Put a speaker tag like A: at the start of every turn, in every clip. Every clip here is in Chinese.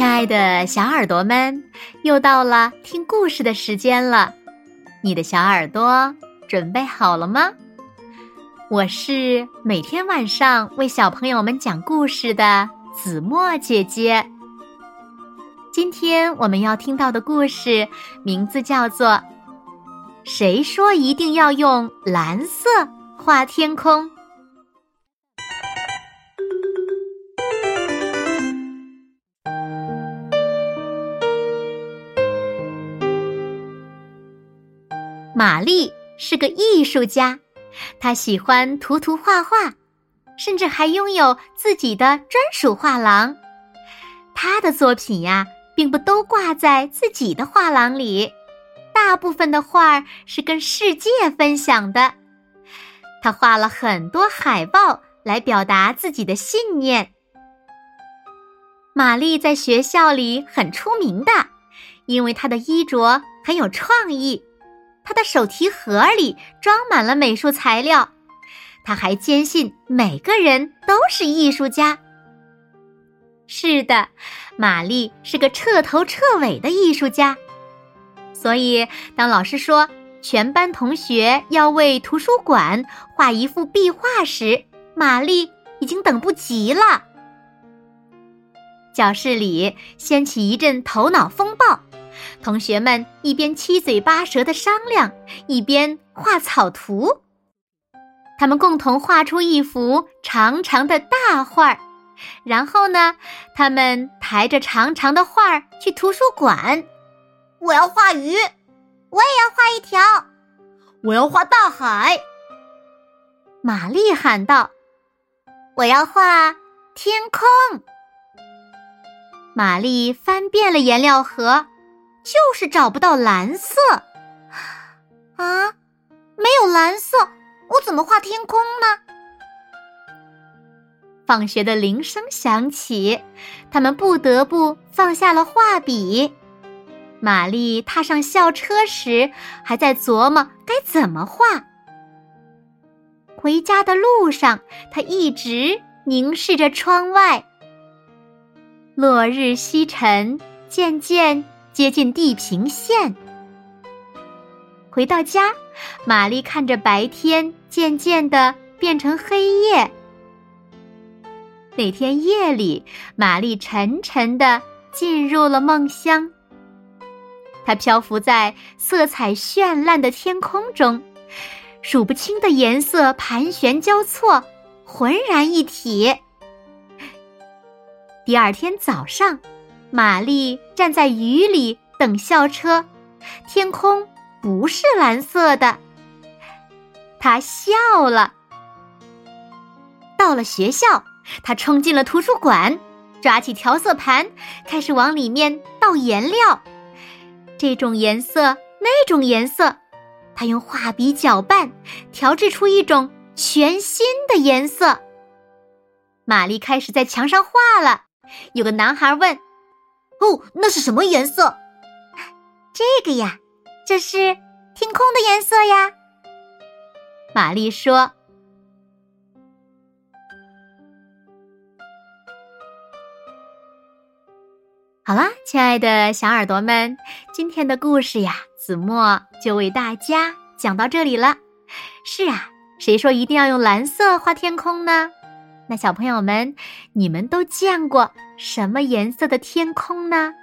A: 亲爱的小耳朵们，又到了听故事的时间了。你的小耳朵准备好了吗？我是每天晚上为小朋友们讲故事的子墨姐姐。今天我们要听到的故事名字叫做《谁说一定要用蓝色画天空》。玛丽是个艺术家，她喜欢涂涂画画，甚至还拥有自己的专属画廊。她的作品呀，并不都挂在自己的画廊里，大部分的画儿是跟世界分享的。她画了很多海报来表达自己的信念。玛丽在学校里很出名的，因为她的衣着很有创意。他的手提盒里装满了美术材料，他还坚信每个人都是艺术家。是的，玛丽是个彻头彻尾的艺术家。所以，当老师说全班同学要为图书馆画一幅壁画时，玛丽已经等不及了。教室里掀起一阵头脑风暴。同学们一边七嘴八舌的商量，一边画草图。他们共同画出一幅长长的大画儿，然后呢，他们抬着长长的画儿去图书馆。
B: 我要画鱼，
C: 我也要画一条。
B: 我要画大海。
A: 玛丽喊道：“
C: 我要画天空。”
A: 玛丽翻遍了颜料盒。就是找不到蓝色，
C: 啊，没有蓝色，我怎么画天空呢？
A: 放学的铃声响起，他们不得不放下了画笔。玛丽踏上校车时，还在琢磨该怎么画。回家的路上，她一直凝视着窗外，落日西沉，渐渐。接近地平线。回到家，玛丽看着白天渐渐的变成黑夜。那天夜里，玛丽沉沉的进入了梦乡。她漂浮在色彩绚烂的天空中，数不清的颜色盘旋交错，浑然一体。第二天早上。玛丽站在雨里等校车，天空不是蓝色的。她笑了。到了学校，她冲进了图书馆，抓起调色盘，开始往里面倒颜料。这种颜色，那种颜色，她用画笔搅拌，调制出一种全新的颜色。玛丽开始在墙上画了。有个男孩问。
B: 哦，那是什么颜色？
C: 这个呀，这是天空的颜色呀。
A: 玛丽说：“好啦，亲爱的小耳朵们，今天的故事呀，子墨就为大家讲到这里了。是啊，谁说一定要用蓝色画天空呢？”那小朋友们，你们都见过什么颜色的天空呢？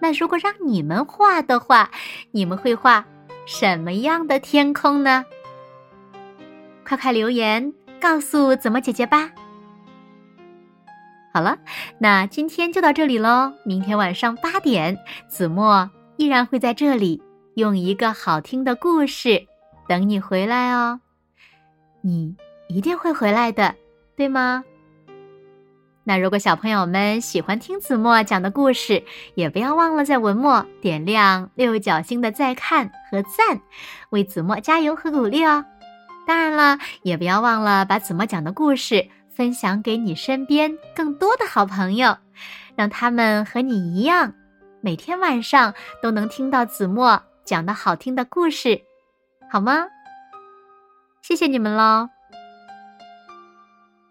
A: 那如果让你们画的话，你们会画什么样的天空呢？快快留言告诉子墨姐姐吧。好了，那今天就到这里喽。明天晚上八点，子墨依然会在这里用一个好听的故事等你回来哦。你一定会回来的。对吗？那如果小朋友们喜欢听子墨讲的故事，也不要忘了在文末点亮六角星的再看和赞，为子墨加油和鼓励哦。当然了，也不要忘了把子墨讲的故事分享给你身边更多的好朋友，让他们和你一样，每天晚上都能听到子墨讲的好听的故事，好吗？谢谢你们喽。